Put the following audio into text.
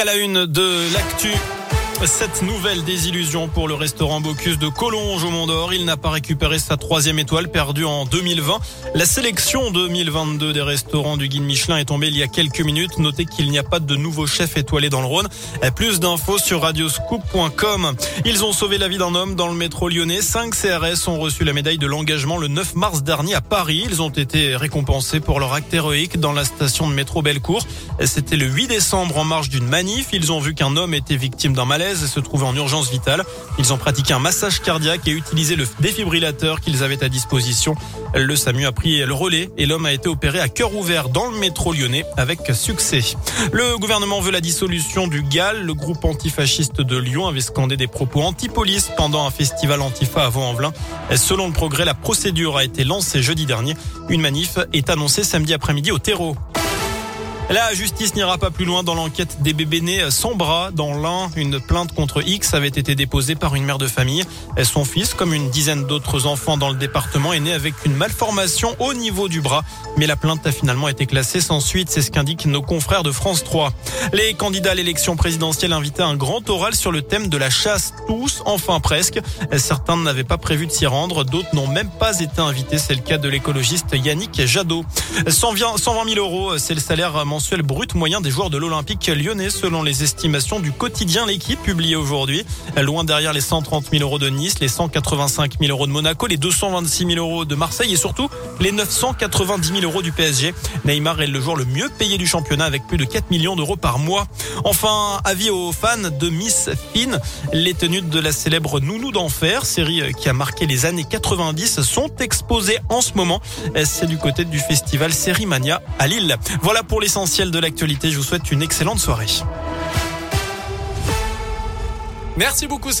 À la une de l'actu. Cette nouvelle désillusion pour le restaurant Bocuse de Collonges au Mont d'Or. Il n'a pas récupéré sa troisième étoile perdue en 2020. La sélection 2022 des restaurants du guide Michelin est tombée il y a quelques minutes. Notez qu'il n'y a pas de nouveau chef étoilé dans le Rhône. Plus d'infos sur radioscoop.com. Ils ont sauvé la vie d'un homme dans le métro lyonnais. Cinq CRS ont reçu la médaille de l'engagement le 9 mars dernier à Paris. Ils ont été récompensés pour leur acte héroïque dans la station de métro Bellecour. C'était le 8 décembre en marge d'une manif. Ils ont vu qu'un homme était victime d'un malaise se trouvaient en urgence vitale. Ils ont pratiqué un massage cardiaque et utilisé le défibrillateur qu'ils avaient à disposition. Le SAMU a pris le relais et l'homme a été opéré à cœur ouvert dans le métro lyonnais avec succès. Le gouvernement veut la dissolution du GAL. Le groupe antifasciste de Lyon avait scandé des propos anti-police pendant un festival antifa à Vaux-en-Velin. Selon le progrès, la procédure a été lancée jeudi dernier. Une manif est annoncée samedi après-midi au terreau. La justice n'ira pas plus loin dans l'enquête des bébés nés sans bras. Dans l'un, une plainte contre X avait été déposée par une mère de famille. Son fils, comme une dizaine d'autres enfants dans le département, est né avec une malformation au niveau du bras. Mais la plainte a finalement été classée sans suite. C'est ce qu'indiquent nos confrères de France 3. Les candidats à l'élection présidentielle invitaient un grand oral sur le thème de la chasse. Tous, enfin presque. Certains n'avaient pas prévu de s'y rendre. D'autres n'ont même pas été invités. C'est le cas de l'écologiste Yannick Jadot. 120 000 euros, c'est le salaire brut moyen des joueurs de l'Olympique lyonnais selon les estimations du quotidien L'équipe publié aujourd'hui. Loin derrière les 130 000 euros de Nice, les 185 000 euros de Monaco, les 226 000 euros de Marseille et surtout les 990 000 euros du PSG. Neymar est le joueur le mieux payé du championnat avec plus de 4 millions d'euros par mois. Enfin, avis aux fans de Miss Finn, les tenues de la célèbre Nounou d'enfer, série qui a marqué les années 90, sont exposées en ce moment. C'est du côté du festival Sérimania à Lille. Voilà pour l'essentiel de l'actualité. Je vous souhaite une excellente soirée. Merci beaucoup.